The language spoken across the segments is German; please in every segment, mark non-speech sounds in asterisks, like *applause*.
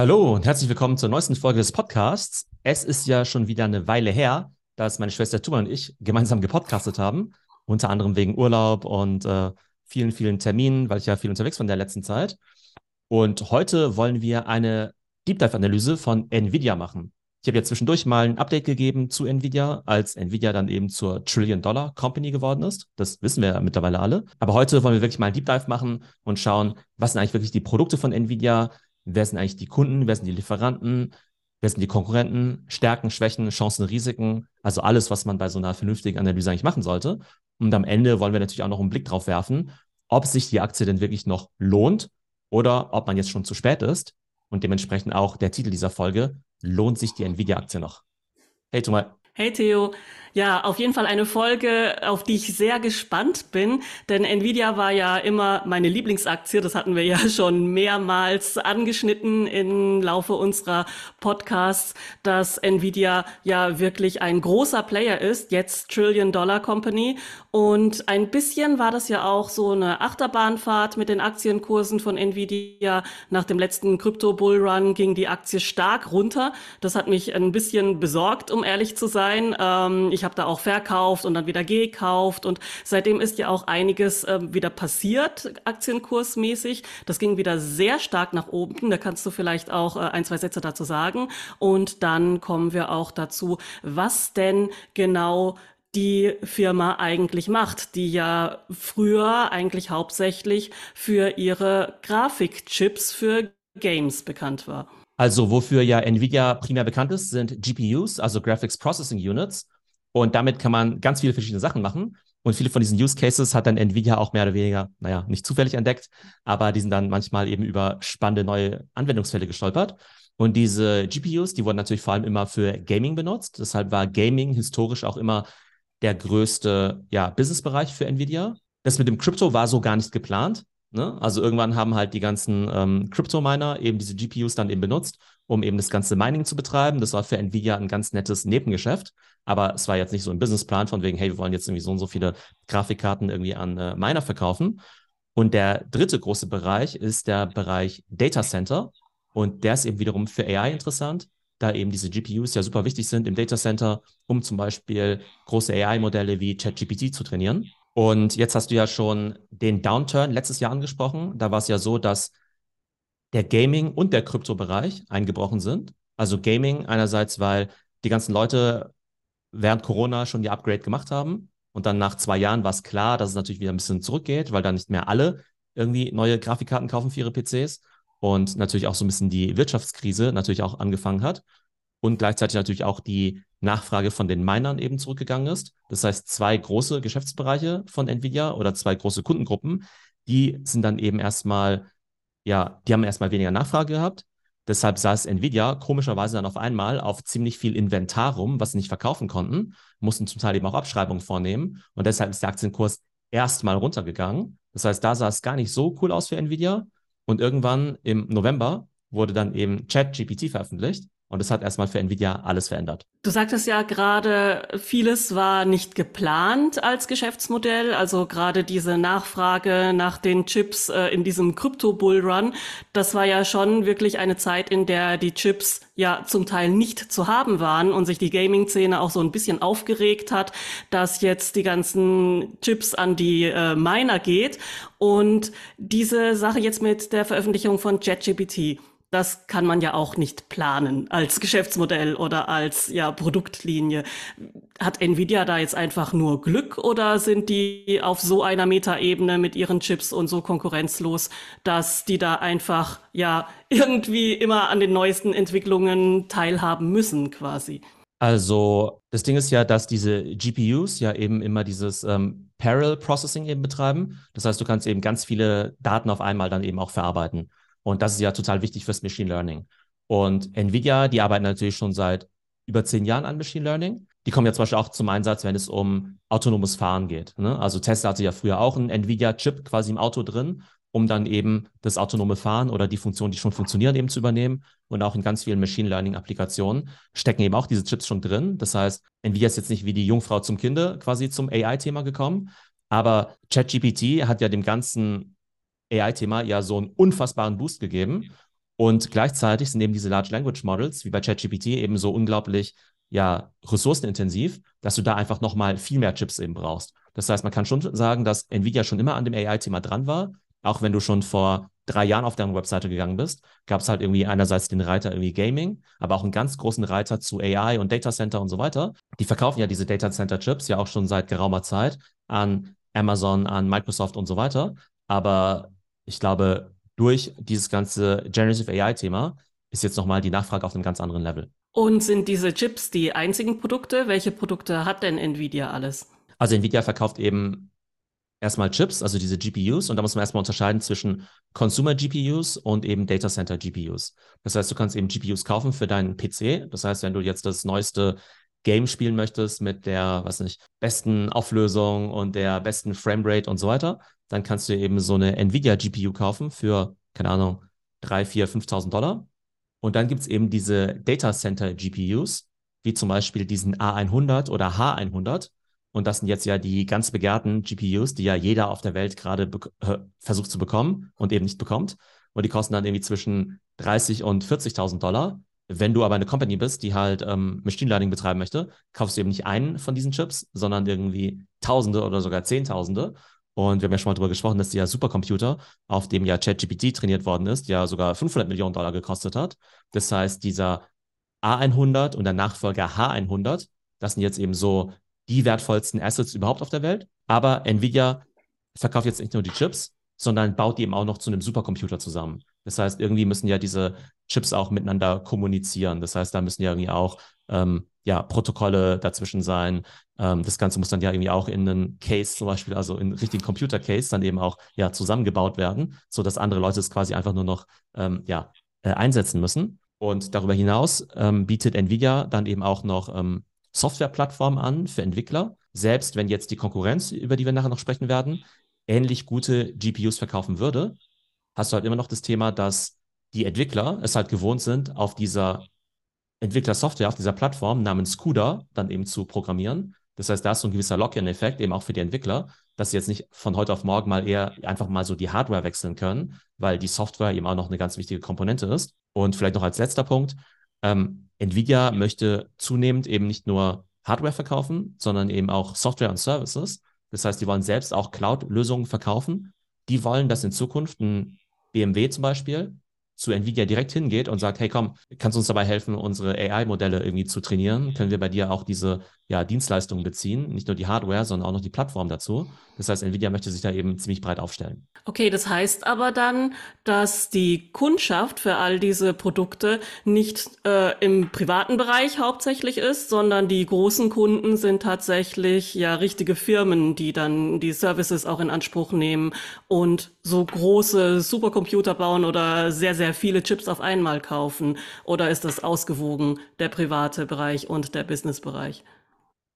Hallo und herzlich willkommen zur neuesten Folge des Podcasts. Es ist ja schon wieder eine Weile her, dass meine Schwester Tuma und ich gemeinsam gepodcastet haben, unter anderem wegen Urlaub und äh, vielen, vielen Terminen, weil ich ja viel unterwegs war in der letzten Zeit. Und heute wollen wir eine Deep Dive-Analyse von Nvidia machen. Ich habe ja zwischendurch mal ein Update gegeben zu Nvidia, als Nvidia dann eben zur Trillion-Dollar-Company geworden ist. Das wissen wir ja mittlerweile alle. Aber heute wollen wir wirklich mal ein Deep Dive machen und schauen, was sind eigentlich wirklich die Produkte von Nvidia, wer sind eigentlich die Kunden, wer sind die Lieferanten, wer sind die Konkurrenten, Stärken, Schwächen, Chancen, Risiken, also alles, was man bei so einer vernünftigen Analyse eigentlich machen sollte. Und am Ende wollen wir natürlich auch noch einen Blick drauf werfen, ob sich die Aktie denn wirklich noch lohnt oder ob man jetzt schon zu spät ist. Und dementsprechend auch der Titel dieser Folge, lohnt sich die Nvidia-Aktie noch? Hey Thomas. Hey Theo, ja, auf jeden Fall eine Folge, auf die ich sehr gespannt bin, denn Nvidia war ja immer meine Lieblingsaktie. Das hatten wir ja *laughs* schon mehrmals angeschnitten im Laufe unserer Podcasts, dass Nvidia ja wirklich ein großer Player ist, jetzt Trillion Dollar Company. Und ein bisschen war das ja auch so eine Achterbahnfahrt mit den Aktienkursen von Nvidia. Nach dem letzten Crypto Bull Run ging die Aktie stark runter. Das hat mich ein bisschen besorgt, um ehrlich zu sein. Ähm, ich habe da auch verkauft und dann wieder gekauft und seitdem ist ja auch einiges äh, wieder passiert, aktienkursmäßig. Das ging wieder sehr stark nach oben. Da kannst du vielleicht auch äh, ein, zwei Sätze dazu sagen. Und dann kommen wir auch dazu, was denn genau die Firma eigentlich macht, die ja früher eigentlich hauptsächlich für ihre Grafikchips für Games bekannt war. Also wofür ja Nvidia primär bekannt ist, sind GPUs, also Graphics Processing Units. Und damit kann man ganz viele verschiedene Sachen machen. Und viele von diesen Use Cases hat dann Nvidia auch mehr oder weniger, naja, nicht zufällig entdeckt, aber die sind dann manchmal eben über spannende neue Anwendungsfälle gestolpert. Und diese GPUs, die wurden natürlich vor allem immer für Gaming benutzt. Deshalb war Gaming historisch auch immer der größte ja, Businessbereich für Nvidia. Das mit dem Crypto war so gar nicht geplant. Ne? Also irgendwann haben halt die ganzen ähm, Crypto-Miner eben diese GPUs dann eben benutzt, um eben das ganze Mining zu betreiben. Das war für Nvidia ein ganz nettes Nebengeschäft, aber es war jetzt nicht so ein Businessplan von wegen, hey, wir wollen jetzt irgendwie so und so viele Grafikkarten irgendwie an äh, Miner verkaufen. Und der dritte große Bereich ist der Bereich Data Center und der ist eben wiederum für AI interessant, da eben diese GPUs ja super wichtig sind im Data Center, um zum Beispiel große AI-Modelle wie ChatGPT zu trainieren. Und jetzt hast du ja schon den Downturn letztes Jahr angesprochen. Da war es ja so, dass der Gaming- und der Kryptobereich eingebrochen sind. Also Gaming einerseits, weil die ganzen Leute während Corona schon die Upgrade gemacht haben. Und dann nach zwei Jahren war es klar, dass es natürlich wieder ein bisschen zurückgeht, weil dann nicht mehr alle irgendwie neue Grafikkarten kaufen für ihre PCs. Und natürlich auch so ein bisschen die Wirtschaftskrise natürlich auch angefangen hat. Und gleichzeitig natürlich auch die Nachfrage von den Minern eben zurückgegangen ist. Das heißt, zwei große Geschäftsbereiche von Nvidia oder zwei große Kundengruppen, die sind dann eben erstmal, ja, die haben erstmal weniger Nachfrage gehabt. Deshalb saß Nvidia komischerweise dann auf einmal auf ziemlich viel Inventar rum, was sie nicht verkaufen konnten, mussten zum Teil eben auch Abschreibungen vornehmen. Und deshalb ist der Aktienkurs erstmal runtergegangen. Das heißt, da sah es gar nicht so cool aus für Nvidia. Und irgendwann im November wurde dann eben ChatGPT veröffentlicht. Und es hat erstmal für Nvidia alles verändert. Du sagtest ja gerade, vieles war nicht geplant als Geschäftsmodell. Also gerade diese Nachfrage nach den Chips äh, in diesem Krypto-Bullrun, das war ja schon wirklich eine Zeit, in der die Chips ja zum Teil nicht zu haben waren und sich die Gaming-Szene auch so ein bisschen aufgeregt hat, dass jetzt die ganzen Chips an die äh, Miner geht. Und diese Sache jetzt mit der Veröffentlichung von ChatGPT das kann man ja auch nicht planen als Geschäftsmodell oder als ja, Produktlinie. Hat Nvidia da jetzt einfach nur Glück oder sind die auf so einer Metaebene mit ihren Chips und so konkurrenzlos, dass die da einfach ja irgendwie immer an den neuesten Entwicklungen teilhaben müssen quasi? Also das Ding ist ja, dass diese GPUs ja eben immer dieses ähm, Parallel Processing eben betreiben. Das heißt, du kannst eben ganz viele Daten auf einmal dann eben auch verarbeiten. Und das ist ja total wichtig fürs Machine Learning. Und Nvidia, die arbeiten natürlich schon seit über zehn Jahren an Machine Learning. Die kommen ja zum Beispiel auch zum Einsatz, wenn es um autonomes Fahren geht. Ne? Also Tesla hatte ja früher auch einen Nvidia-Chip quasi im Auto drin, um dann eben das autonome Fahren oder die Funktionen, die schon funktionieren, eben zu übernehmen. Und auch in ganz vielen Machine Learning-Applikationen stecken eben auch diese Chips schon drin. Das heißt, Nvidia ist jetzt nicht wie die Jungfrau zum Kinde quasi zum AI-Thema gekommen. Aber ChatGPT hat ja dem ganzen AI-Thema ja so einen unfassbaren Boost gegeben. Und gleichzeitig sind eben diese Large Language Models wie bei ChatGPT eben so unglaublich ja, ressourcenintensiv, dass du da einfach nochmal viel mehr Chips eben brauchst. Das heißt, man kann schon sagen, dass Nvidia schon immer an dem AI-Thema dran war, auch wenn du schon vor drei Jahren auf deren Webseite gegangen bist, gab es halt irgendwie einerseits den Reiter irgendwie Gaming, aber auch einen ganz großen Reiter zu AI und Data Center und so weiter. Die verkaufen ja diese Data Center Chips ja auch schon seit geraumer Zeit an Amazon, an Microsoft und so weiter. Aber ich glaube, durch dieses ganze Generative AI-Thema ist jetzt nochmal die Nachfrage auf einem ganz anderen Level. Und sind diese Chips die einzigen Produkte? Welche Produkte hat denn Nvidia alles? Also Nvidia verkauft eben erstmal Chips, also diese GPUs, und da muss man erstmal unterscheiden zwischen Consumer GPUs und eben Data Center GPUs. Das heißt, du kannst eben GPUs kaufen für deinen PC. Das heißt, wenn du jetzt das neueste Game spielen möchtest mit der, was nicht, besten Auflösung und der besten Framerate und so weiter, dann kannst du eben so eine Nvidia GPU kaufen für, keine Ahnung, 3, 4, 5.000 Dollar. Und dann gibt es eben diese Data Center GPUs, wie zum Beispiel diesen A100 oder H100. Und das sind jetzt ja die ganz begehrten GPUs, die ja jeder auf der Welt gerade äh, versucht zu bekommen und eben nicht bekommt. Und die kosten dann irgendwie zwischen 30 und 40.000 Dollar. Wenn du aber eine Company bist, die halt ähm, Machine Learning betreiben möchte, kaufst du eben nicht einen von diesen Chips, sondern irgendwie Tausende oder sogar Zehntausende. Und wir haben ja schon mal darüber gesprochen, dass der Supercomputer, auf dem ja ChatGPT trainiert worden ist, ja sogar 500 Millionen Dollar gekostet hat. Das heißt, dieser A100 und der Nachfolger H100, das sind jetzt eben so die wertvollsten Assets überhaupt auf der Welt. Aber Nvidia verkauft jetzt nicht nur die Chips, sondern baut die eben auch noch zu einem Supercomputer zusammen. Das heißt, irgendwie müssen ja diese Chips auch miteinander kommunizieren. Das heißt, da müssen ja irgendwie auch ähm, ja, Protokolle dazwischen sein. Ähm, das Ganze muss dann ja irgendwie auch in einen Case zum Beispiel, also in richtigen Computer-Case dann eben auch ja zusammengebaut werden, sodass andere Leute es quasi einfach nur noch ähm, ja, äh, einsetzen müssen. Und darüber hinaus ähm, bietet Nvidia dann eben auch noch ähm, Softwareplattformen an für Entwickler. Selbst wenn jetzt die Konkurrenz, über die wir nachher noch sprechen werden, ähnlich gute GPUs verkaufen würde, hast du halt immer noch das Thema, dass die Entwickler es halt gewohnt sind, auf dieser Entwicklersoftware, auf dieser Plattform namens CUDA dann eben zu programmieren. Das heißt, da ist so ein gewisser Lock-in-Effekt eben auch für die Entwickler, dass sie jetzt nicht von heute auf morgen mal eher einfach mal so die Hardware wechseln können, weil die Software eben auch noch eine ganz wichtige Komponente ist. Und vielleicht noch als letzter Punkt, ähm, Nvidia möchte zunehmend eben nicht nur Hardware verkaufen, sondern eben auch Software und Services. Das heißt, die wollen selbst auch Cloud-Lösungen verkaufen. Die wollen, dass in Zukunft ein BMW zum Beispiel zu Nvidia direkt hingeht und sagt, hey komm, kannst du uns dabei helfen, unsere AI-Modelle irgendwie zu trainieren? Können wir bei dir auch diese ja, Dienstleistungen beziehen? Nicht nur die Hardware, sondern auch noch die Plattform dazu. Das heißt, Nvidia möchte sich da eben ziemlich breit aufstellen. Okay, das heißt aber dann, dass die Kundschaft für all diese Produkte nicht äh, im privaten Bereich hauptsächlich ist, sondern die großen Kunden sind tatsächlich ja richtige Firmen, die dann die Services auch in Anspruch nehmen und so große Supercomputer bauen oder sehr, sehr viele Chips auf einmal kaufen? Oder ist das ausgewogen, der private Bereich und der Businessbereich?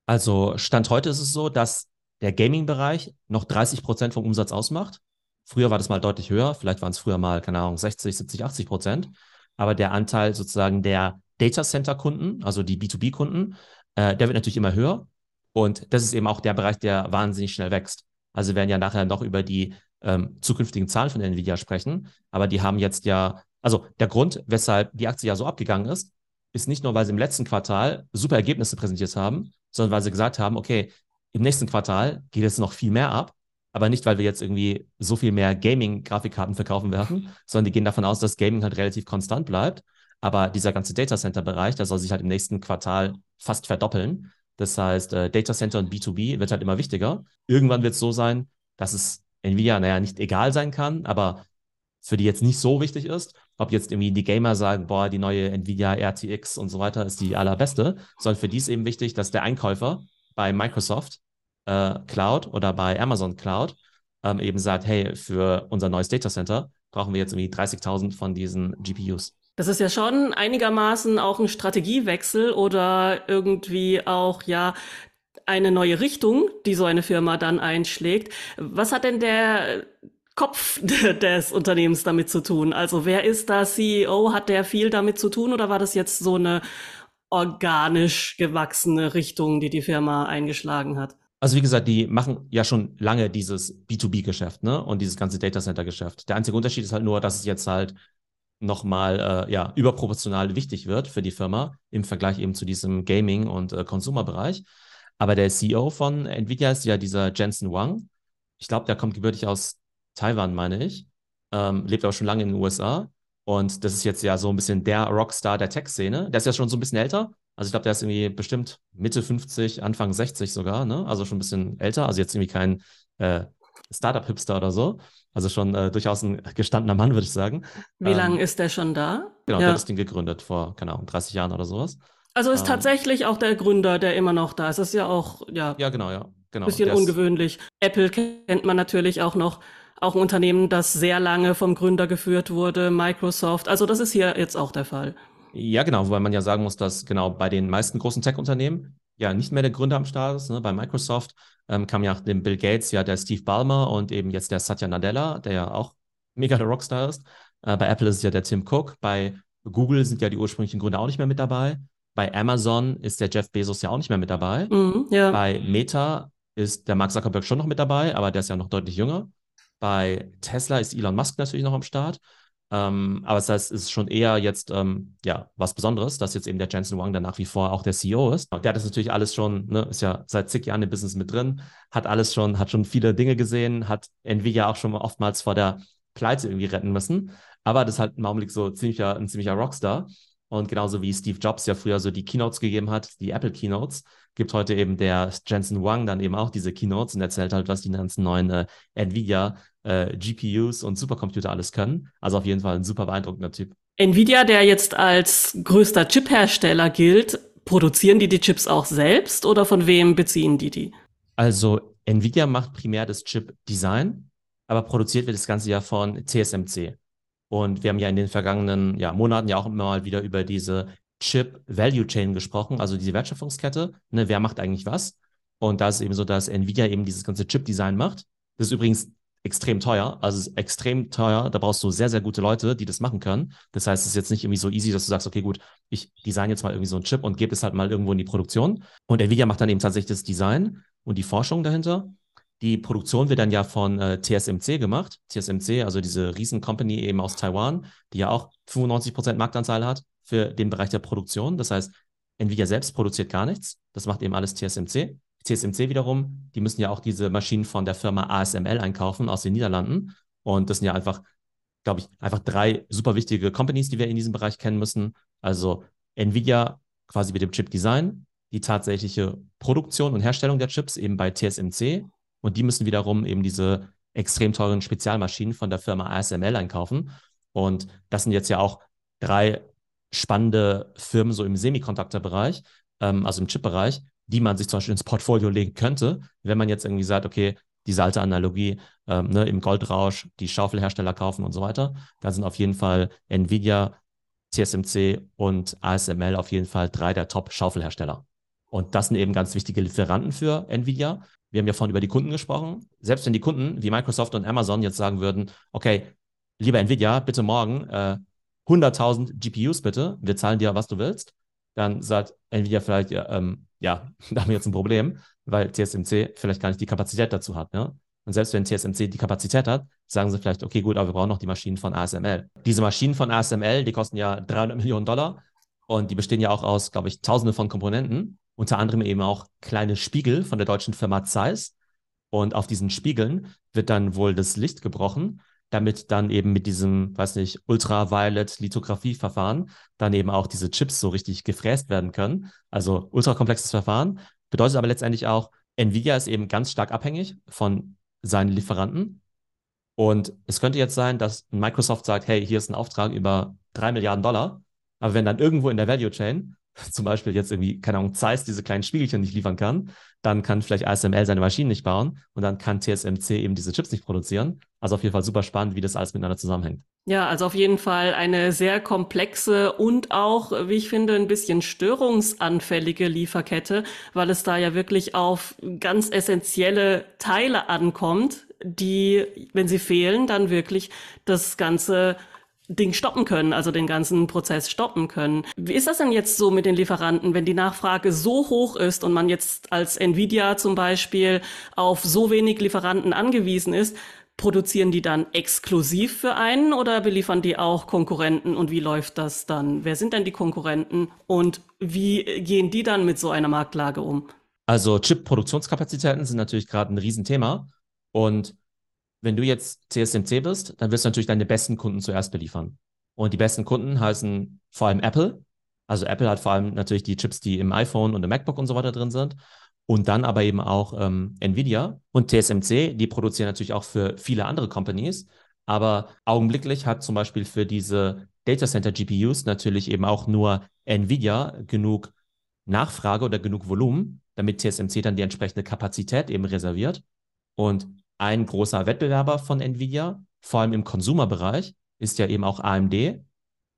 Also Stand heute ist es so, dass der Gaming-Bereich noch 30 Prozent vom Umsatz ausmacht. Früher war das mal deutlich höher, vielleicht waren es früher mal, keine Ahnung, 60, 70, 80 Prozent. Aber der Anteil sozusagen der Data Center-Kunden, also die B2B-Kunden, äh, der wird natürlich immer höher. Und das ist eben auch der Bereich, der wahnsinnig schnell wächst. Also werden ja nachher noch über die ähm, zukünftigen Zahlen von Nvidia sprechen. Aber die haben jetzt ja, also der Grund, weshalb die Aktie ja so abgegangen ist, ist nicht nur, weil sie im letzten Quartal super Ergebnisse präsentiert haben, sondern weil sie gesagt haben, okay, im nächsten Quartal geht es noch viel mehr ab, aber nicht, weil wir jetzt irgendwie so viel mehr Gaming-Grafikkarten verkaufen werden, *laughs* sondern die gehen davon aus, dass Gaming halt relativ konstant bleibt. Aber dieser ganze Data Center-Bereich, der soll sich halt im nächsten Quartal fast verdoppeln. Das heißt, äh, Data Center und B2B wird halt immer wichtiger. Irgendwann wird es so sein, dass es Nvidia, naja, nicht egal sein kann, aber für die jetzt nicht so wichtig ist, ob jetzt irgendwie die Gamer sagen, boah, die neue Nvidia RTX und so weiter ist die allerbeste, sondern für die ist eben wichtig, dass der Einkäufer bei Microsoft äh, Cloud oder bei Amazon Cloud ähm, eben sagt, hey, für unser neues Data Center brauchen wir jetzt irgendwie 30.000 von diesen GPUs. Das ist ja schon einigermaßen auch ein Strategiewechsel oder irgendwie auch, ja, eine neue Richtung, die so eine Firma dann einschlägt. Was hat denn der Kopf *laughs* des Unternehmens damit zu tun? Also wer ist da CEO? Hat der viel damit zu tun oder war das jetzt so eine organisch gewachsene Richtung, die die Firma eingeschlagen hat? Also wie gesagt, die machen ja schon lange dieses B2B-Geschäft ne? und dieses ganze Data Center-Geschäft. Der einzige Unterschied ist halt nur, dass es jetzt halt nochmal äh, ja, überproportional wichtig wird für die Firma im Vergleich eben zu diesem Gaming- und äh, Consumer-Bereich. Aber der CEO von Nvidia ist ja dieser Jensen Wang. Ich glaube, der kommt gebürtig aus Taiwan, meine ich. Ähm, lebt aber schon lange in den USA. Und das ist jetzt ja so ein bisschen der Rockstar der Tech-Szene. Der ist ja schon so ein bisschen älter. Also ich glaube, der ist irgendwie bestimmt Mitte 50, Anfang 60 sogar, ne? Also schon ein bisschen älter. Also jetzt irgendwie kein äh, Startup-Hipster oder so. Also schon äh, durchaus ein gestandener Mann, würde ich sagen. Wie ähm, lange ist der schon da? Genau, ja. der hat das Ding gegründet vor, keine Ahnung, 30 Jahren oder sowas. Also ist ähm, tatsächlich auch der Gründer, der immer noch da ist. Das ist ja auch, ja. Ja, genau, ja. Genau. Bisschen ungewöhnlich. Apple kennt man natürlich auch noch. Auch ein Unternehmen, das sehr lange vom Gründer geführt wurde, Microsoft. Also das ist hier jetzt auch der Fall. Ja, genau, wobei man ja sagen muss, dass genau bei den meisten großen Tech-Unternehmen ja nicht mehr der Gründer am Start ist. Ne? Bei Microsoft ähm, kam ja nach dem Bill Gates ja der Steve Ballmer und eben jetzt der Satya Nadella, der ja auch mega der Rockstar ist. Äh, bei Apple ist es ja der Tim Cook. Bei Google sind ja die ursprünglichen Gründer auch nicht mehr mit dabei. Bei Amazon ist der Jeff Bezos ja auch nicht mehr mit dabei. Mhm, ja. Bei Meta ist der Mark Zuckerberg schon noch mit dabei, aber der ist ja noch deutlich jünger. Bei Tesla ist Elon Musk natürlich noch am Start. Ähm, aber das heißt, es ist schon eher jetzt ähm, ja was Besonderes, dass jetzt eben der Jensen Wang dann nach wie vor auch der CEO ist. Der hat das natürlich alles schon, ne, ist ja seit zig Jahren im Business mit drin, hat alles schon, hat schon viele Dinge gesehen, hat Nvidia auch schon oftmals vor der Pleite irgendwie retten müssen. Aber das ist halt im Augenblick so ziemlicher, ein ziemlicher Rockstar. Und genauso wie Steve Jobs ja früher so die Keynotes gegeben hat, die Apple Keynotes, gibt heute eben der Jensen Wang dann eben auch diese Keynotes und erzählt halt, was die ganzen neuen äh, Nvidia äh, GPUs und Supercomputer alles können. Also auf jeden Fall ein super beeindruckender Typ. Nvidia, der jetzt als größter Chiphersteller gilt, produzieren die die Chips auch selbst oder von wem beziehen die die? Also Nvidia macht primär das Chip-Design, aber produziert wird das Ganze ja von TSMC. Und wir haben ja in den vergangenen ja, Monaten ja auch immer mal wieder über diese Chip Value Chain gesprochen, also diese Wertschöpfungskette. Ne, wer macht eigentlich was? Und da ist es eben so, dass Nvidia eben dieses ganze Chip-Design macht. Das ist übrigens extrem teuer. Also extrem teuer. Da brauchst du sehr, sehr gute Leute, die das machen können. Das heißt, es ist jetzt nicht irgendwie so easy, dass du sagst, okay, gut, ich design jetzt mal irgendwie so einen Chip und gebe es halt mal irgendwo in die Produktion. Und Nvidia macht dann eben tatsächlich das Design und die Forschung dahinter. Die Produktion wird dann ja von äh, TSMC gemacht. TSMC, also diese Riesen-Company eben aus Taiwan, die ja auch 95% Marktanteil hat für den Bereich der Produktion. Das heißt, Nvidia selbst produziert gar nichts. Das macht eben alles TSMC. TSMC wiederum, die müssen ja auch diese Maschinen von der Firma ASML einkaufen aus den Niederlanden. Und das sind ja einfach, glaube ich, einfach drei super wichtige Companies, die wir in diesem Bereich kennen müssen. Also Nvidia quasi mit dem Chip Design, die tatsächliche Produktion und Herstellung der Chips eben bei TSMC. Und die müssen wiederum eben diese extrem teuren Spezialmaschinen von der Firma ASML einkaufen. Und das sind jetzt ja auch drei spannende Firmen so im Semiconductor-Bereich, ähm, also im Chip-Bereich, die man sich zum Beispiel ins Portfolio legen könnte, wenn man jetzt irgendwie sagt, okay, diese alte Analogie ähm, ne, im Goldrausch, die Schaufelhersteller kaufen und so weiter, dann sind auf jeden Fall Nvidia, TSMC und ASML auf jeden Fall drei der Top-Schaufelhersteller. Und das sind eben ganz wichtige Lieferanten für Nvidia. Wir haben ja vorhin über die Kunden gesprochen. Selbst wenn die Kunden wie Microsoft und Amazon jetzt sagen würden, okay, lieber Nvidia, bitte morgen äh, 100.000 GPUs bitte, wir zahlen dir, was du willst, dann sagt Nvidia vielleicht, ja, ähm, ja, *laughs* da haben wir jetzt ein Problem, weil TSMC vielleicht gar nicht die Kapazität dazu hat. Ne? Und selbst wenn TSMC die Kapazität hat, sagen sie vielleicht, okay, gut, aber wir brauchen noch die Maschinen von ASML. Diese Maschinen von ASML, die kosten ja 300 Millionen Dollar und die bestehen ja auch aus, glaube ich, tausende von Komponenten, unter anderem eben auch kleine Spiegel von der deutschen Firma Zeiss. Und auf diesen Spiegeln wird dann wohl das Licht gebrochen damit dann eben mit diesem, weiß nicht, Ultraviolet-Lithografie-Verfahren dann eben auch diese Chips so richtig gefräst werden können. Also ultrakomplexes Verfahren. Bedeutet aber letztendlich auch, Nvidia ist eben ganz stark abhängig von seinen Lieferanten. Und es könnte jetzt sein, dass Microsoft sagt, hey, hier ist ein Auftrag über drei Milliarden Dollar. Aber wenn dann irgendwo in der Value Chain *laughs* zum Beispiel jetzt irgendwie, keine Ahnung, Zeiss diese kleinen Spiegelchen nicht liefern kann, dann kann vielleicht ASML seine Maschinen nicht bauen und dann kann TSMC eben diese Chips nicht produzieren. Also auf jeden Fall super spannend, wie das alles miteinander zusammenhängt. Ja, also auf jeden Fall eine sehr komplexe und auch, wie ich finde, ein bisschen störungsanfällige Lieferkette, weil es da ja wirklich auf ganz essentielle Teile ankommt, die, wenn sie fehlen, dann wirklich das Ganze Ding stoppen können, also den ganzen Prozess stoppen können. Wie ist das denn jetzt so mit den Lieferanten, wenn die Nachfrage so hoch ist und man jetzt als Nvidia zum Beispiel auf so wenig Lieferanten angewiesen ist? Produzieren die dann exklusiv für einen oder beliefern die auch Konkurrenten und wie läuft das dann? Wer sind denn die Konkurrenten und wie gehen die dann mit so einer Marktlage um? Also Chip-Produktionskapazitäten sind natürlich gerade ein Riesenthema und wenn du jetzt CSMC bist, dann wirst du natürlich deine besten Kunden zuerst beliefern. Und die besten Kunden heißen vor allem Apple. Also Apple hat vor allem natürlich die Chips, die im iPhone und im MacBook und so weiter drin sind. Und dann aber eben auch ähm, Nvidia und TSMC, die produzieren natürlich auch für viele andere Companies. Aber augenblicklich hat zum Beispiel für diese Data Center GPUs natürlich eben auch nur Nvidia genug Nachfrage oder genug Volumen, damit TSMC dann die entsprechende Kapazität eben reserviert. Und ein großer Wettbewerber von Nvidia, vor allem im Konsumerbereich, ist ja eben auch AMD.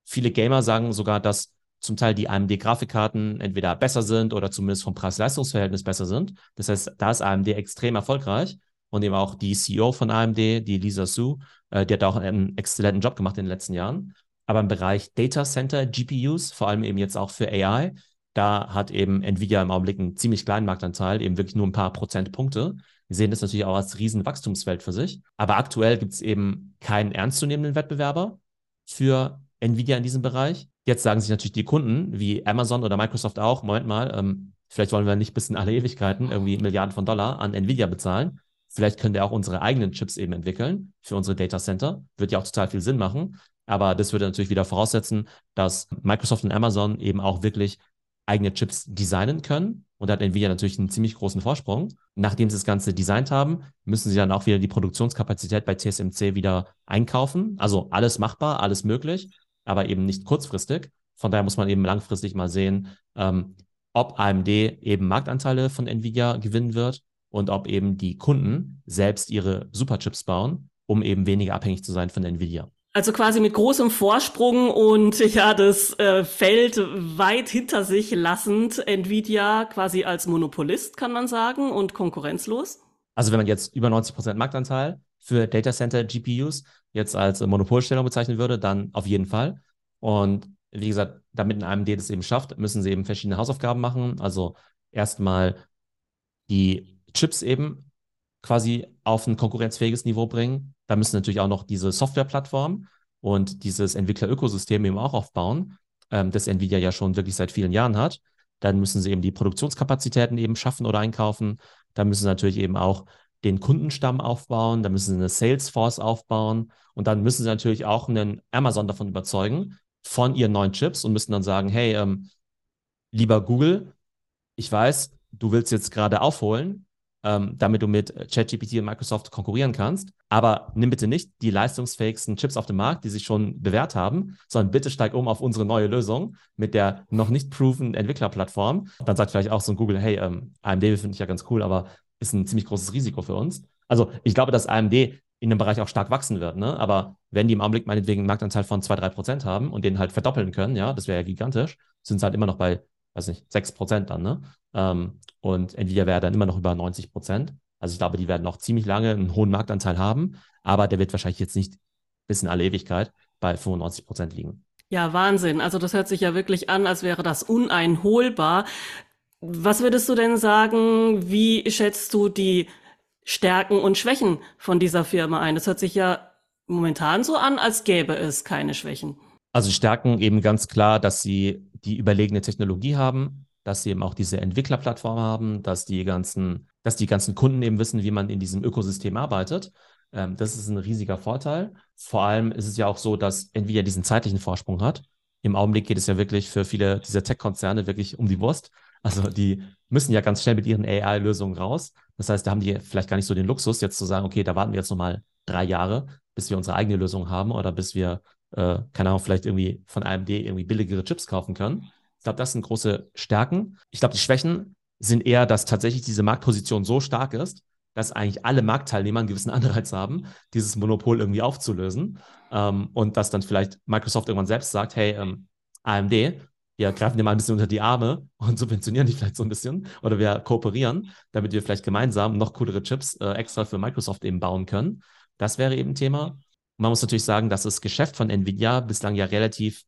Viele Gamer sagen sogar, dass zum Teil die AMD-Grafikkarten entweder besser sind oder zumindest vom Preis-Leistungs-Verhältnis besser sind. Das heißt, da ist AMD extrem erfolgreich und eben auch die CEO von AMD, die Lisa Su, äh, die hat auch einen exzellenten Job gemacht in den letzten Jahren. Aber im Bereich Data Center GPUs, vor allem eben jetzt auch für AI, da hat eben Nvidia im Augenblick einen ziemlich kleinen Marktanteil, eben wirklich nur ein paar Prozentpunkte. Wir sehen das natürlich auch als riesen Wachstumsfeld für sich. Aber aktuell gibt es eben keinen ernstzunehmenden Wettbewerber für Nvidia in diesem Bereich. Jetzt sagen sich natürlich die Kunden, wie Amazon oder Microsoft auch, Moment mal, ähm, vielleicht wollen wir nicht bis in alle Ewigkeiten irgendwie Milliarden von Dollar an Nvidia bezahlen. Vielleicht können wir auch unsere eigenen Chips eben entwickeln für unsere Data Center. Wird ja auch total viel Sinn machen. Aber das würde natürlich wieder voraussetzen, dass Microsoft und Amazon eben auch wirklich eigene Chips designen können. Und da hat Nvidia natürlich einen ziemlich großen Vorsprung. Nachdem sie das Ganze designt haben, müssen sie dann auch wieder die Produktionskapazität bei TSMC wieder einkaufen. Also alles machbar, alles möglich, aber eben nicht kurzfristig. Von daher muss man eben langfristig mal sehen, ähm, ob AMD eben Marktanteile von Nvidia gewinnen wird und ob eben die Kunden selbst ihre Superchips bauen, um eben weniger abhängig zu sein von Nvidia. Also quasi mit großem Vorsprung und *laughs* ja, das äh, Feld weit hinter sich lassend, Nvidia quasi als Monopolist, kann man sagen, und konkurrenzlos. Also wenn man jetzt über 90 Prozent Marktanteil für Data Center GPUs jetzt als Monopolstellung bezeichnen würde, dann auf jeden Fall. Und wie gesagt, damit ein AMD das eben schafft, müssen sie eben verschiedene Hausaufgaben machen. Also erstmal die Chips eben quasi auf ein konkurrenzfähiges Niveau bringen. Da müssen natürlich auch noch diese Softwareplattform und dieses Entwicklerökosystem eben auch aufbauen, ähm, das Nvidia ja schon wirklich seit vielen Jahren hat. Dann müssen sie eben die Produktionskapazitäten eben schaffen oder einkaufen. Dann müssen sie natürlich eben auch den Kundenstamm aufbauen, dann müssen sie eine Salesforce aufbauen und dann müssen sie natürlich auch einen Amazon davon überzeugen von ihren neuen Chips und müssen dann sagen, hey, ähm, lieber Google, ich weiß, du willst jetzt gerade aufholen, ähm, damit du mit ChatGPT und Microsoft konkurrieren kannst. Aber nimm bitte nicht die leistungsfähigsten Chips auf dem Markt, die sich schon bewährt haben, sondern bitte steig um auf unsere neue Lösung mit der noch nicht proven Entwicklerplattform. Dann sagt vielleicht auch so ein Google, hey, ähm, AMD finde ich ja ganz cool, aber ist ein ziemlich großes Risiko für uns. Also ich glaube, dass AMD in dem Bereich auch stark wachsen wird, ne? Aber wenn die im Augenblick meinetwegen einen Marktanteil von 2-3 Prozent haben und den halt verdoppeln können, ja, das wäre ja gigantisch, sind sie halt immer noch bei, weiß nicht, 6 Prozent dann, ne? Ähm, und Nvidia wäre dann immer noch über 90 Prozent. Also ich glaube, die werden noch ziemlich lange einen hohen Marktanteil haben, aber der wird wahrscheinlich jetzt nicht bis in alle Ewigkeit bei 95 Prozent liegen. Ja, Wahnsinn. Also das hört sich ja wirklich an, als wäre das uneinholbar. Was würdest du denn sagen, wie schätzt du die Stärken und Schwächen von dieser Firma ein? Das hört sich ja momentan so an, als gäbe es keine Schwächen. Also Stärken eben ganz klar, dass sie die überlegene Technologie haben, dass sie eben auch diese Entwicklerplattform haben, dass die ganzen, dass die ganzen Kunden eben wissen, wie man in diesem Ökosystem arbeitet. Ähm, das ist ein riesiger Vorteil. Vor allem ist es ja auch so, dass Nvidia diesen zeitlichen Vorsprung hat. Im Augenblick geht es ja wirklich für viele dieser Tech-Konzerne wirklich um die Wurst. Also die müssen ja ganz schnell mit ihren AI-Lösungen raus. Das heißt, da haben die vielleicht gar nicht so den Luxus, jetzt zu sagen, okay, da warten wir jetzt nochmal drei Jahre, bis wir unsere eigene Lösung haben oder bis wir, äh, keine Ahnung, vielleicht irgendwie von AMD irgendwie billigere Chips kaufen können. Ich glaube, das sind große Stärken. Ich glaube, die Schwächen sind eher, dass tatsächlich diese Marktposition so stark ist, dass eigentlich alle Marktteilnehmer einen gewissen *laughs* Anreiz haben, dieses Monopol irgendwie aufzulösen. Ähm, und dass dann vielleicht Microsoft irgendwann selbst sagt, hey, ähm, AMD, wir greifen dir mal ein bisschen unter die Arme und *laughs* subventionieren dich vielleicht so ein bisschen oder wir kooperieren, damit wir vielleicht gemeinsam noch coolere Chips äh, extra für Microsoft eben bauen können. Das wäre eben Thema. Man muss natürlich sagen, dass das Geschäft von Nvidia bislang ja relativ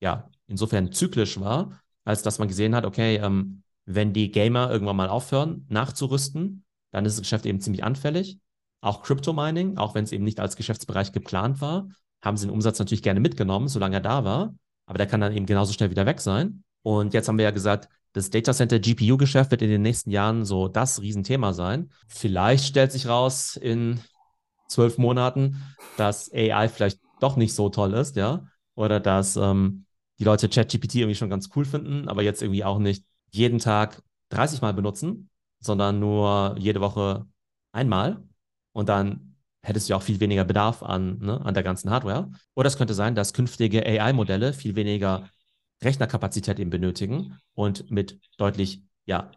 ja, insofern zyklisch war, als dass man gesehen hat, okay, ähm, wenn die Gamer irgendwann mal aufhören, nachzurüsten, dann ist das Geschäft eben ziemlich anfällig. Auch Crypto Mining, auch wenn es eben nicht als Geschäftsbereich geplant war, haben sie den Umsatz natürlich gerne mitgenommen, solange er da war. Aber der kann dann eben genauso schnell wieder weg sein. Und jetzt haben wir ja gesagt, das Data Center GPU-Geschäft wird in den nächsten Jahren so das Riesenthema sein. Vielleicht stellt sich raus in zwölf Monaten, dass AI vielleicht doch nicht so toll ist, ja. Oder dass ähm, die Leute ChatGPT irgendwie schon ganz cool finden, aber jetzt irgendwie auch nicht jeden Tag 30 Mal benutzen, sondern nur jede Woche einmal. Und dann hättest du auch viel weniger Bedarf an, ne, an der ganzen Hardware. Oder es könnte sein, dass künftige AI-Modelle viel weniger Rechnerkapazität eben benötigen und mit deutlich ja,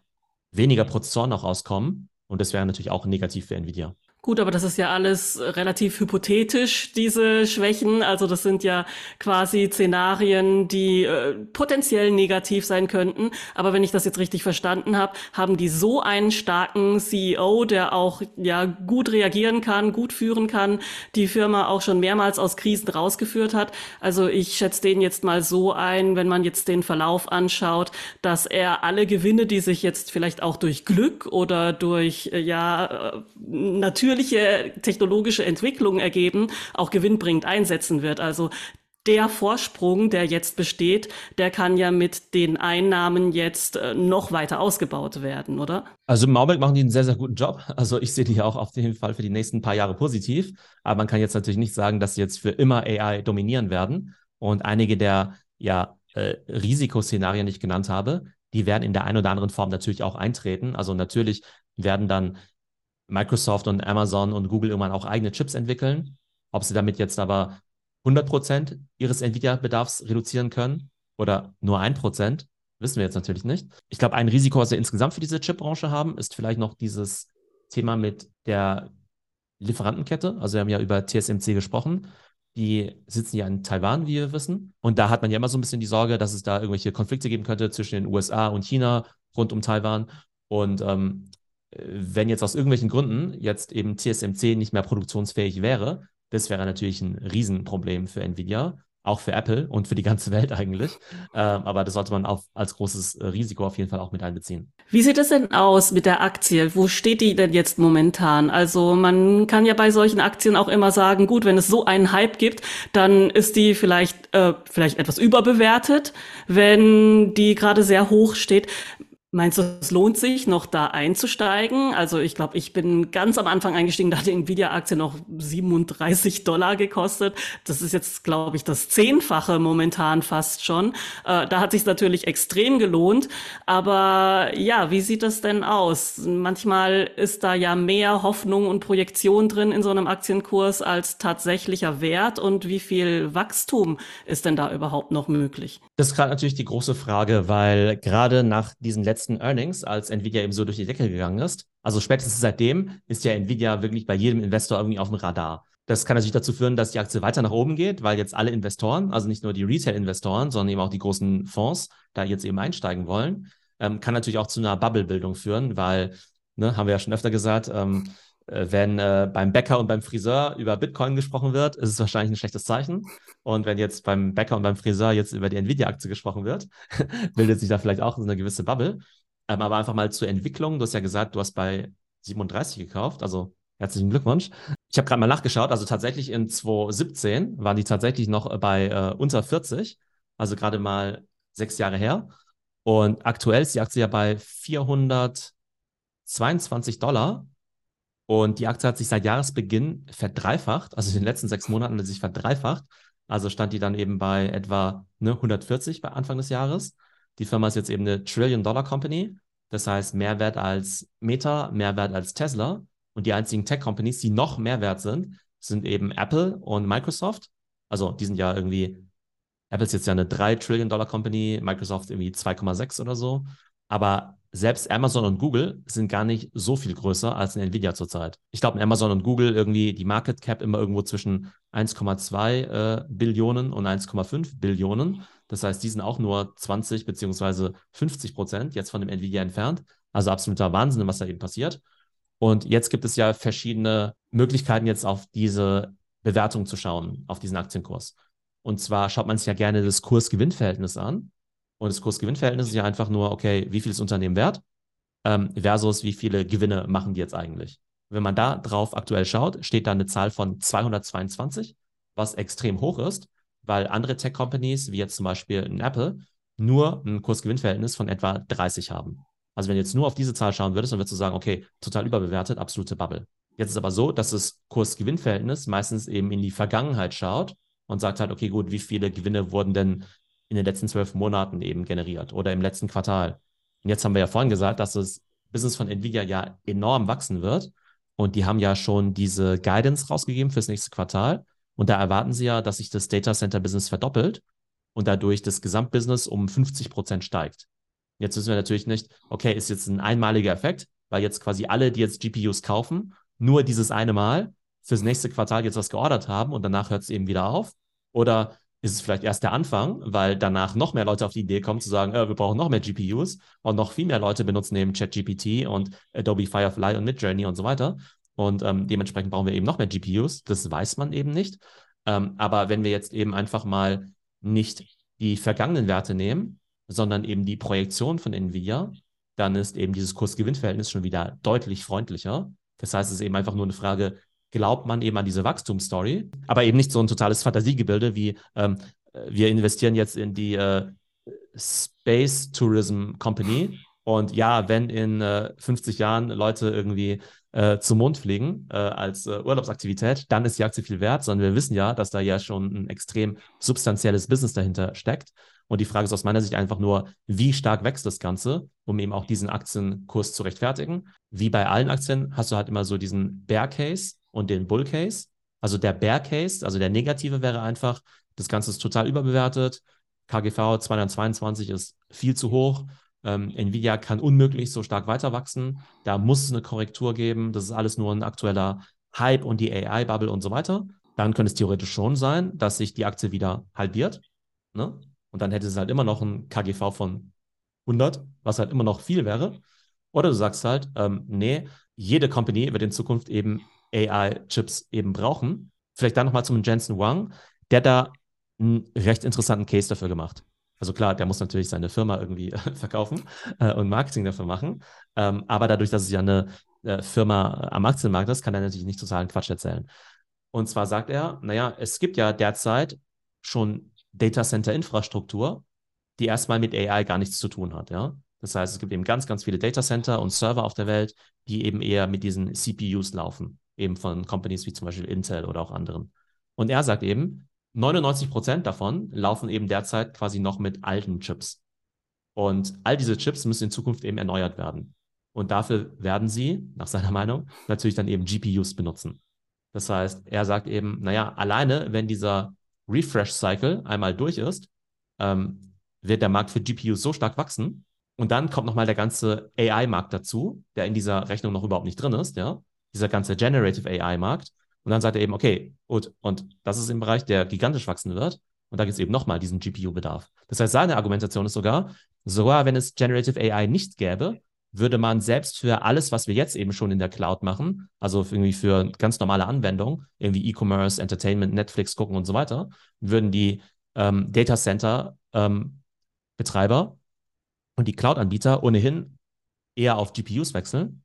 weniger Prozessoren noch auskommen. Und das wäre natürlich auch negativ für Nvidia. Gut, aber das ist ja alles relativ hypothetisch, diese Schwächen. Also das sind ja quasi Szenarien, die äh, potenziell negativ sein könnten. Aber wenn ich das jetzt richtig verstanden habe, haben die so einen starken CEO, der auch ja gut reagieren kann, gut führen kann, die Firma auch schon mehrmals aus Krisen rausgeführt hat. Also ich schätze den jetzt mal so ein, wenn man jetzt den Verlauf anschaut, dass er alle Gewinne, die sich jetzt vielleicht auch durch Glück oder durch äh, ja äh, natürlich natürliche technologische Entwicklungen ergeben, auch gewinnbringend einsetzen wird. Also der Vorsprung, der jetzt besteht, der kann ja mit den Einnahmen jetzt äh, noch weiter ausgebaut werden, oder? Also im Augenblick machen die einen sehr, sehr guten Job. Also ich sehe die auch auf jeden Fall für die nächsten paar Jahre positiv. Aber man kann jetzt natürlich nicht sagen, dass sie jetzt für immer AI dominieren werden. Und einige der ja, äh, Risikoszenarien, die ich genannt habe, die werden in der einen oder anderen Form natürlich auch eintreten. Also natürlich werden dann Microsoft und Amazon und Google irgendwann auch eigene Chips entwickeln. Ob sie damit jetzt aber 100% ihres Nvidia-Bedarfs reduzieren können oder nur 1%, wissen wir jetzt natürlich nicht. Ich glaube, ein Risiko, was wir insgesamt für diese Chipbranche haben, ist vielleicht noch dieses Thema mit der Lieferantenkette. Also wir haben ja über TSMC gesprochen. Die sitzen ja in Taiwan, wie wir wissen. Und da hat man ja immer so ein bisschen die Sorge, dass es da irgendwelche Konflikte geben könnte zwischen den USA und China rund um Taiwan. Und ähm, wenn jetzt aus irgendwelchen Gründen jetzt eben TSMC nicht mehr produktionsfähig wäre, das wäre natürlich ein Riesenproblem für Nvidia, auch für Apple und für die ganze Welt eigentlich. *laughs* Ähm, aber das sollte man auch als großes Risiko auf jeden Fall auch mit einbeziehen. Wie sieht es denn aus mit der Aktie? Wo steht die denn jetzt momentan? Also man kann ja bei solchen Aktien auch immer sagen, gut, wenn es so einen Hype gibt, dann ist die vielleicht, äh, vielleicht etwas überbewertet. Wenn die gerade sehr hoch steht, Meinst du, es lohnt sich, noch da einzusteigen? Also ich glaube, ich bin ganz am Anfang eingestiegen, da hat die Nvidia-Aktie noch 37 Dollar gekostet. Das ist jetzt, glaube ich, das Zehnfache momentan fast schon. Äh, da hat sich natürlich extrem gelohnt. Aber ja, wie sieht das denn aus? Manchmal ist da ja mehr Hoffnung und Projektion drin in so einem Aktienkurs als tatsächlicher Wert. Und wie viel Wachstum ist denn da überhaupt noch möglich? Das ist gerade natürlich die große Frage, weil gerade nach diesen letzten letzten Earnings, als Nvidia eben so durch die Decke gegangen ist. Also spätestens seitdem ist ja Nvidia wirklich bei jedem Investor irgendwie auf dem Radar. Das kann natürlich dazu führen, dass die Aktie weiter nach oben geht, weil jetzt alle Investoren, also nicht nur die Retail-Investoren, sondern eben auch die großen Fonds, da jetzt eben einsteigen wollen. Ähm, kann natürlich auch zu einer Bubble-Bildung führen, weil, ne, haben wir ja schon öfter gesagt, ähm, äh, wenn äh, beim Bäcker und beim Friseur über Bitcoin gesprochen wird, ist es wahrscheinlich ein schlechtes Zeichen. Und wenn jetzt beim Bäcker und beim Friseur jetzt über die Nvidia-Aktie gesprochen wird, *laughs* bildet sich da vielleicht auch eine gewisse Bubble. Ähm, aber einfach mal zur Entwicklung. Du hast ja gesagt, du hast bei 37 gekauft, also herzlichen Glückwunsch. Ich habe gerade mal nachgeschaut, also tatsächlich in 2017 waren die tatsächlich noch bei äh, unter 40, also gerade mal sechs Jahre her. Und aktuell ist die Aktie ja bei 422 Dollar. Und die Aktie hat sich seit Jahresbeginn verdreifacht, also in den letzten sechs Monaten hat sie sich verdreifacht. Also stand die dann eben bei etwa ne, 140 bei Anfang des Jahres. Die Firma ist jetzt eben eine Trillion-Dollar-Company. Das heißt, mehr wert als Meta, mehr wert als Tesla. Und die einzigen Tech-Companies, die noch mehr wert sind, sind eben Apple und Microsoft. Also, die sind ja irgendwie, Apple ist jetzt ja eine 3 Trillion-Dollar-Company, Microsoft irgendwie 2,6 oder so. Aber selbst Amazon und Google sind gar nicht so viel größer als in Nvidia zurzeit. Ich glaube, Amazon und Google irgendwie die Market Cap immer irgendwo zwischen 1,2 äh, Billionen und 1,5 Billionen. Das heißt, die sind auch nur 20 beziehungsweise 50 Prozent jetzt von dem Nvidia entfernt. Also absoluter Wahnsinn, was da eben passiert. Und jetzt gibt es ja verschiedene Möglichkeiten, jetzt auf diese Bewertung zu schauen, auf diesen Aktienkurs. Und zwar schaut man sich ja gerne das Kurs-Gewinn-Verhältnis an. Und das Kurs-Gewinn-Verhältnis ist ja einfach nur, okay, wie viel ist Unternehmen wert ähm, versus wie viele Gewinne machen die jetzt eigentlich. Wenn man da drauf aktuell schaut, steht da eine Zahl von 222, was extrem hoch ist, weil andere Tech-Companies, wie jetzt zum Beispiel ein Apple, nur ein Kurs-Gewinn-Verhältnis von etwa 30 haben. Also wenn du jetzt nur auf diese Zahl schauen würdest, dann würdest du sagen, okay, total überbewertet, absolute Bubble. Jetzt ist aber so, dass das Kurs-Gewinn-Verhältnis meistens eben in die Vergangenheit schaut und sagt halt, okay, gut, wie viele Gewinne wurden denn in den letzten zwölf Monaten eben generiert oder im letzten Quartal? Und jetzt haben wir ja vorhin gesagt, dass das Business von Nvidia ja enorm wachsen wird. Und die haben ja schon diese Guidance rausgegeben fürs nächste Quartal. Und da erwarten sie ja, dass sich das Data Center Business verdoppelt und dadurch das Gesamtbusiness um 50 Prozent steigt. Jetzt wissen wir natürlich nicht, okay, ist jetzt ein einmaliger Effekt, weil jetzt quasi alle, die jetzt GPUs kaufen, nur dieses eine Mal fürs nächste Quartal jetzt was geordert haben und danach hört es eben wieder auf. Oder ist es vielleicht erst der Anfang, weil danach noch mehr Leute auf die Idee kommen zu sagen, äh, wir brauchen noch mehr GPUs und noch viel mehr Leute benutzen eben ChatGPT und Adobe Firefly und Midjourney und so weiter. Und ähm, dementsprechend brauchen wir eben noch mehr GPUs. Das weiß man eben nicht. Ähm, aber wenn wir jetzt eben einfach mal nicht die vergangenen Werte nehmen, sondern eben die Projektion von Nvidia, dann ist eben dieses Kurs-Gewinn-Verhältnis schon wieder deutlich freundlicher. Das heißt, es ist eben einfach nur eine Frage, glaubt man eben an diese Wachstumsstory, aber eben nicht so ein totales Fantasiegebilde wie ähm, wir investieren jetzt in die äh, Space Tourism Company und ja, wenn in äh, 50 Jahren Leute irgendwie äh, zum Mond fliegen äh, als äh, Urlaubsaktivität, dann ist die Aktie viel wert, sondern wir wissen ja, dass da ja schon ein extrem substanzielles Business dahinter steckt. Und die Frage ist aus meiner Sicht einfach nur, wie stark wächst das Ganze, um eben auch diesen Aktienkurs zu rechtfertigen. Wie bei allen Aktien hast du halt immer so diesen Bear Case und den Bull Case. Also der Bear Case, also der negative wäre einfach, das Ganze ist total überbewertet. KGV 222 ist viel zu hoch. Ähm, Nvidia kann unmöglich so stark weiter wachsen. Da muss es eine Korrektur geben. Das ist alles nur ein aktueller Hype und die AI-Bubble und so weiter. Dann könnte es theoretisch schon sein, dass sich die Aktie wieder halbiert. Ne? Und dann hätte es halt immer noch ein KGV von 100, was halt immer noch viel wäre. Oder du sagst halt, ähm, nee, jede Company wird in Zukunft eben AI-Chips eben brauchen. Vielleicht dann nochmal zum Jensen Wang, der da einen recht interessanten Case dafür gemacht. Also klar, der muss natürlich seine Firma irgendwie *laughs* verkaufen äh, und Marketing dafür machen. Ähm, aber dadurch, dass es ja eine äh, Firma am Aktienmarkt ist, kann er natürlich nicht totalen Quatsch erzählen. Und zwar sagt er, naja, es gibt ja derzeit schon Data Center Infrastruktur, die erstmal mit AI gar nichts zu tun hat, ja. Das heißt, es gibt eben ganz, ganz viele Data Center und Server auf der Welt, die eben eher mit diesen CPUs laufen, eben von Companies wie zum Beispiel Intel oder auch anderen. Und er sagt eben, 99 Prozent davon laufen eben derzeit quasi noch mit alten Chips. Und all diese Chips müssen in Zukunft eben erneuert werden. Und dafür werden sie, nach seiner Meinung, natürlich dann eben GPUs benutzen. Das heißt, er sagt eben, naja, alleine, wenn dieser Refresh-Cycle einmal durch ist, ähm, wird der Markt für GPUs so stark wachsen. Und dann kommt nochmal der ganze AI-Markt dazu, der in dieser Rechnung noch überhaupt nicht drin ist, ja. Dieser ganze Generative AI-Markt. Und dann sagt er eben, okay, gut, und das ist im Bereich, der gigantisch wachsen wird. Und da gibt es eben nochmal diesen GPU-Bedarf. Das heißt, seine Argumentation ist sogar, sogar wenn es Generative AI nicht gäbe, würde man selbst für alles, was wir jetzt eben schon in der Cloud machen, also irgendwie für ganz normale Anwendungen, irgendwie E-Commerce, Entertainment, Netflix gucken und so weiter, würden die ähm, Data Center ähm, Betreiber und die Cloud-Anbieter ohnehin eher auf GPUs wechseln.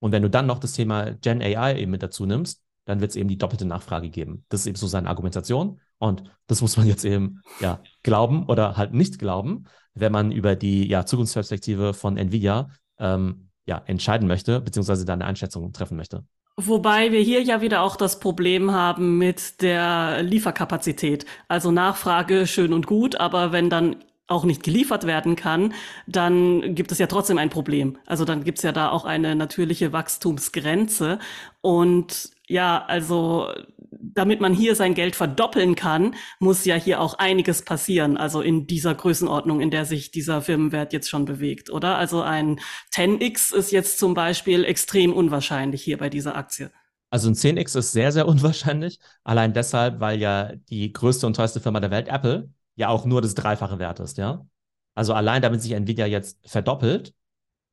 Und wenn du dann noch das Thema Gen AI eben mit dazu nimmst, dann wird es eben die doppelte Nachfrage geben. Das ist eben so seine Argumentation. Und das muss man jetzt eben ja glauben oder halt nicht glauben, wenn man über die ja, Zukunftsperspektive von Nvidia ähm, ja, entscheiden möchte, beziehungsweise da eine Einschätzung treffen möchte. Wobei wir hier ja wieder auch das Problem haben mit der Lieferkapazität. Also Nachfrage schön und gut, aber wenn dann auch nicht geliefert werden kann, dann gibt es ja trotzdem ein Problem. Also dann gibt es ja da auch eine natürliche Wachstumsgrenze. Und ja, also damit man hier sein Geld verdoppeln kann, muss ja hier auch einiges passieren. Also in dieser Größenordnung, in der sich dieser Firmenwert jetzt schon bewegt, oder? Also ein 10x ist jetzt zum Beispiel extrem unwahrscheinlich hier bei dieser Aktie. Also ein 10x ist sehr, sehr unwahrscheinlich. Allein deshalb, weil ja die größte und teuerste Firma der Welt, Apple, ja auch nur das Dreifache wert ist, ja. Also allein damit sich Nvidia jetzt verdoppelt,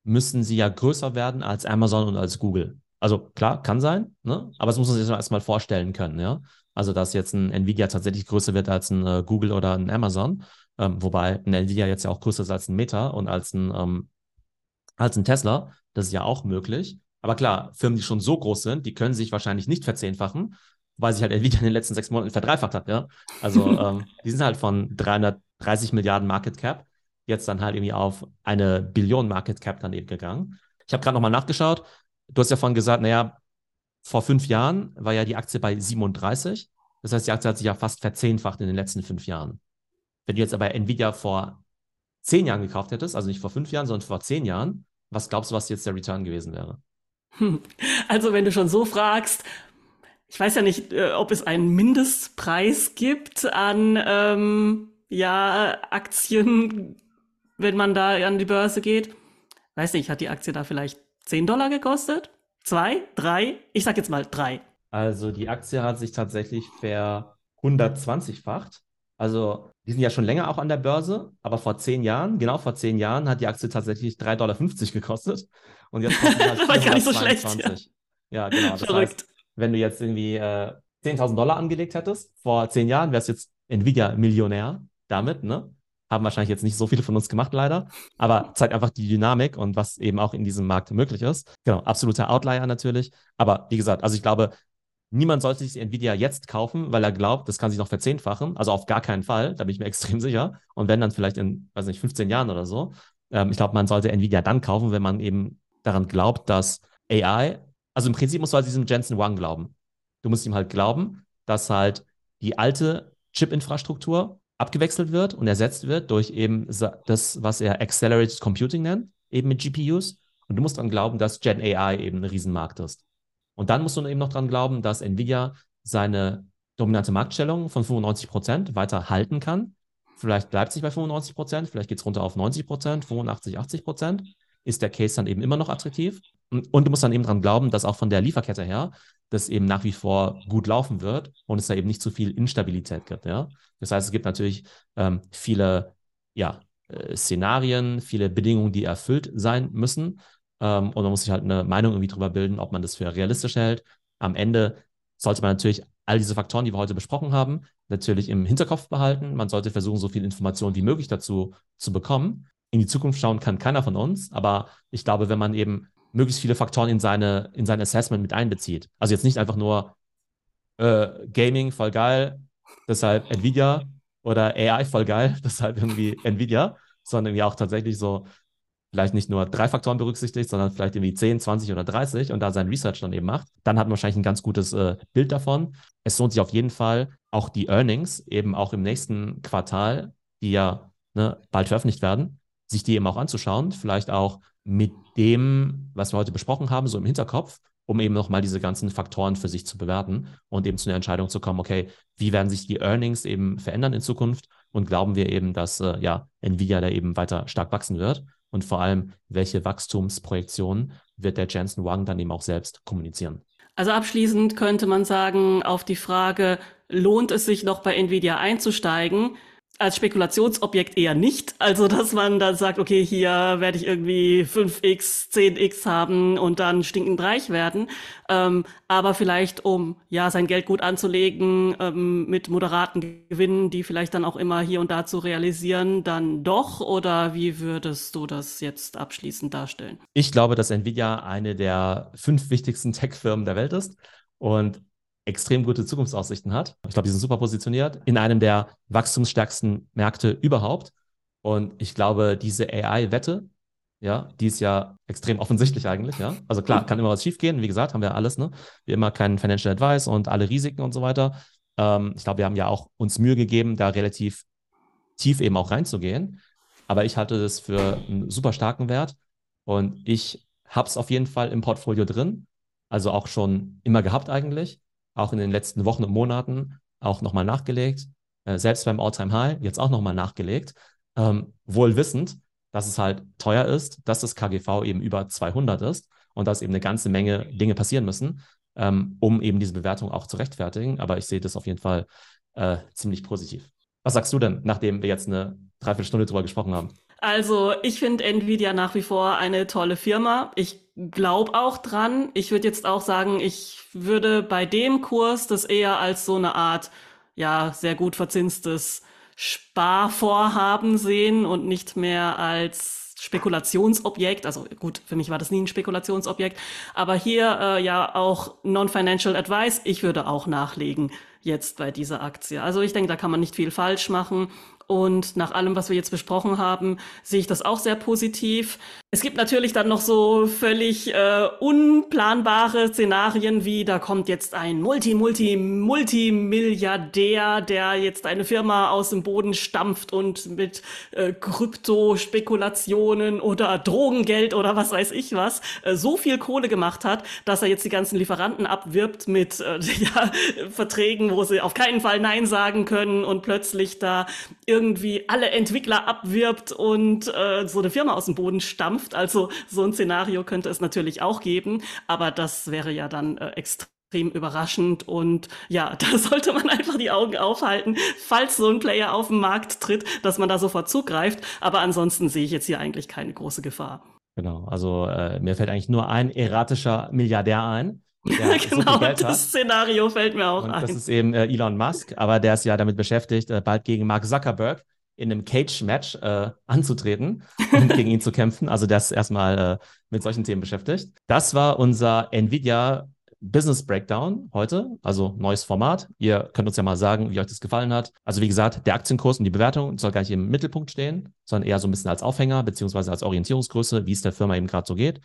müssen sie ja größer werden als Amazon und als Google. Also klar, kann sein, ne? aber das muss man sich erstmal vorstellen können, ja. Also dass jetzt ein Nvidia tatsächlich größer wird als ein äh, Google oder ein Amazon, ähm, wobei ein Nvidia jetzt ja auch größer ist als ein Meta und als ein, ähm, als ein Tesla, das ist ja auch möglich. Aber klar, Firmen, die schon so groß sind, die können sich wahrscheinlich nicht verzehnfachen, weil sich halt Nvidia in den letzten sechs Monaten verdreifacht hat. Ja? Also *laughs* ähm, die sind halt von 330 Milliarden Market Cap jetzt dann halt irgendwie auf eine Billion Market Cap dann eben gegangen. Ich habe gerade nochmal nachgeschaut. Du hast ja vorhin gesagt, naja, vor fünf Jahren war ja die Aktie bei 37. Das heißt, die Aktie hat sich ja fast verzehnfacht in den letzten fünf Jahren. Wenn du jetzt aber Nvidia vor zehn Jahren gekauft hättest, also nicht vor fünf Jahren, sondern vor zehn Jahren, was glaubst du, was jetzt der Return gewesen wäre? *laughs* Also, wenn du schon so fragst, ich weiß ja nicht, äh, ob es einen Mindestpreis gibt an ähm, ja, Aktien, wenn man da an die Börse geht. Weiß nicht, hat die Aktie da vielleicht 10 Dollar gekostet? Zwei? Drei? Ich sag jetzt mal drei. Also die Aktie hat sich tatsächlich ver 120-facht. Also die sind ja schon länger auch an der Börse, aber vor zehn Jahren, genau vor zehn Jahren, hat die Aktie tatsächlich 3,50 Dollar gekostet. Und jetzt kostet sie *laughs* halt das war gar nicht so schlecht. Ja, ja genau. Das Verrückt. heißt, wenn du jetzt irgendwie äh, 10.000 Dollar angelegt hättest, vor zehn Jahren wärst du jetzt Nvidia-Millionär damit, ne? Haben wahrscheinlich jetzt nicht so viele von uns gemacht, leider. Aber zeigt einfach die Dynamik und was eben auch in diesem Markt möglich ist. Genau, absoluter Outlier natürlich. Aber wie gesagt, also ich glaube, niemand sollte sich Nvidia jetzt kaufen, weil er glaubt, das kann sich noch verzehnfachen. Also auf gar keinen Fall, da bin ich mir *laughs* extrem sicher. Und wenn dann vielleicht in, weiß nicht, 15 Jahren oder so. Ähm, ich glaube, man sollte Nvidia dann kaufen, wenn man eben daran glaubt, dass AI, also im Prinzip musst du halt diesem Jensen Wang glauben. Du musst ihm halt glauben, dass halt die alte Chip-Infrastruktur abgewechselt wird und ersetzt wird durch eben das, was er Accelerated Computing nennt, eben mit GPUs. Und du musst dann glauben, dass Gen AI eben ein Riesenmarkt ist. Und dann musst du eben noch dran glauben, dass Nvidia seine dominante Marktstellung von 95 Prozent weiter halten kann. Vielleicht bleibt es nicht bei 95 Prozent, vielleicht geht es runter auf 90 Prozent, 85, 80 Prozent. Ist der Case dann eben immer noch attraktiv? Und du musst dann eben dran glauben, dass auch von der Lieferkette her das eben nach wie vor gut laufen wird und es da eben nicht zu viel Instabilität gibt. Ja? Das heißt, es gibt natürlich ähm, viele ja, äh, Szenarien, viele Bedingungen, die erfüllt sein müssen. Ähm, und man muss sich halt eine Meinung irgendwie darüber bilden, ob man das für realistisch hält. Am Ende sollte man natürlich all diese Faktoren, die wir heute besprochen haben, natürlich im Hinterkopf behalten. Man sollte versuchen, so viel Informationen wie möglich dazu zu bekommen. In die Zukunft schauen kann keiner von uns, aber ich glaube, wenn man eben möglichst viele Faktoren in, seine, in sein Assessment mit einbezieht. Also jetzt nicht einfach nur äh, Gaming voll geil, deshalb Nvidia oder AI voll geil, *laughs* deshalb irgendwie Nvidia, sondern irgendwie auch tatsächlich so vielleicht nicht nur drei Faktoren berücksichtigt, sondern vielleicht irgendwie 10, 20 oder 30 und da sein Research dann eben macht, dann hat man wahrscheinlich ein ganz gutes äh, Bild davon. Es lohnt sich auf jeden Fall, auch die Earnings eben auch im nächsten Quartal, die ja ne, bald veröffentlicht werden, sich die eben auch anzuschauen, vielleicht auch mit dem, was wir heute besprochen haben, so im Hinterkopf, um eben nochmal diese ganzen Faktoren für sich zu bewerten und eben zu einer Entscheidung zu kommen, okay, wie werden sich die Earnings eben verändern in Zukunft und glauben wir eben, dass äh, ja, Nvidia da eben weiter stark wachsen wird und vor allem, welche Wachstumsprojektionen wird der Jensen Wang dann eben auch selbst kommunizieren. Also abschließend könnte man sagen, auf die Frage, lohnt es sich noch bei Nvidia einzusteigen, als Spekulationsobjekt eher nicht. Also, dass man dann sagt, okay, hier werde ich irgendwie 5x, 10x haben und dann stinkend reich werden. Ähm, aber vielleicht, um ja sein Geld gut anzulegen, ähm, mit moderaten Gewinnen, die vielleicht dann auch immer hier und da zu realisieren, dann doch? Oder wie würdest du das jetzt abschließend darstellen? Ich glaube, dass Nvidia eine der fünf wichtigsten Tech-Firmen der Welt ist. Und extrem gute Zukunftsaussichten hat. Ich glaube, die sind super positioniert in einem der wachstumsstärksten Märkte überhaupt. Und ich glaube, diese AI-Wette, ja, die ist ja extrem offensichtlich eigentlich, ja. Also klar, kann immer was schiefgehen. Wie gesagt, haben wir alles, ne? Wie immer keinen Financial Advice und alle Risiken und so weiter. Ähm, ich glaube, wir haben ja auch uns Mühe gegeben, da relativ tief eben auch reinzugehen. Aber ich halte das für einen super starken Wert und ich habe es auf jeden Fall im Portfolio drin. Also auch schon immer gehabt eigentlich auch in den letzten Wochen und Monaten auch nochmal nachgelegt, äh, selbst beim All-Time-High jetzt auch nochmal nachgelegt, ähm, wohl wissend, dass es halt teuer ist, dass das KGV eben über 200 ist und dass eben eine ganze Menge Dinge passieren müssen, ähm, um eben diese Bewertung auch zu rechtfertigen. Aber ich sehe das auf jeden Fall äh, ziemlich positiv. Was sagst du denn, nachdem wir jetzt eine Dreiviertelstunde drüber gesprochen haben? Also, ich finde Nvidia nach wie vor eine tolle Firma. Ich glaube auch dran. Ich würde jetzt auch sagen, ich würde bei dem Kurs das eher als so eine Art, ja, sehr gut verzinstes Sparvorhaben sehen und nicht mehr als Spekulationsobjekt. Also gut, für mich war das nie ein Spekulationsobjekt. Aber hier äh, ja auch Non-Financial Advice. Ich würde auch nachlegen jetzt bei dieser Aktie. Also ich denke, da kann man nicht viel falsch machen. Und nach allem, was wir jetzt besprochen haben, sehe ich das auch sehr positiv. Es gibt natürlich dann noch so völlig äh, unplanbare Szenarien wie, da kommt jetzt ein Multi, Multi, Multimilliardär, der jetzt eine Firma aus dem Boden stampft und mit äh, Kryptospekulationen oder Drogengeld oder was weiß ich was, äh, so viel Kohle gemacht hat, dass er jetzt die ganzen Lieferanten abwirbt mit äh, *laughs* ja, Verträgen, wo sie auf keinen Fall Nein sagen können und plötzlich da irgendwie alle Entwickler abwirbt und äh, so eine Firma aus dem Boden stampft. Also so ein Szenario könnte es natürlich auch geben, aber das wäre ja dann äh, extrem überraschend und ja, *laughs* da sollte man einfach die Augen aufhalten, falls so ein Player auf den Markt tritt, dass man da sofort zugreift. Aber ansonsten sehe ich jetzt hier eigentlich keine große Gefahr. Genau, also äh, mir fällt eigentlich nur ein erratischer Milliardär ein. Ja, *laughs* genau, das Szenario fällt mir auch und ein. Das ist eben äh, Elon Musk, aber der ist ja damit beschäftigt, äh, bald gegen Mark Zuckerberg in einem Cage-Match äh, anzutreten *laughs* und gegen ihn zu kämpfen. Also der ist erstmal äh, mit solchen Themen beschäftigt. Das war unser Nvidia Business Breakdown heute, also neues Format. Ihr könnt uns ja mal sagen, wie euch das gefallen hat. Also wie gesagt, der Aktienkurs und die Bewertung soll gar nicht im Mittelpunkt stehen, sondern eher so ein bisschen als Aufhänger beziehungsweise als Orientierungsgröße, wie es der Firma eben gerade so geht.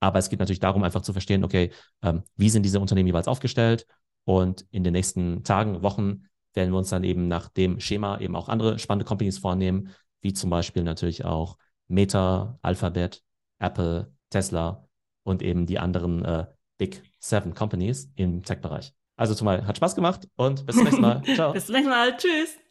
Aber es geht natürlich darum, einfach zu verstehen, okay, ähm, wie sind diese Unternehmen jeweils aufgestellt? Und in den nächsten Tagen, Wochen werden wir uns dann eben nach dem Schema eben auch andere spannende Companies vornehmen, wie zum Beispiel natürlich auch Meta, Alphabet, Apple, Tesla und eben die anderen äh, Big Seven Companies im Tech-Bereich. Also zumal hat Spaß gemacht und bis zum nächsten Mal. *laughs* Ciao. bis zum nächsten Mal. Tschüss.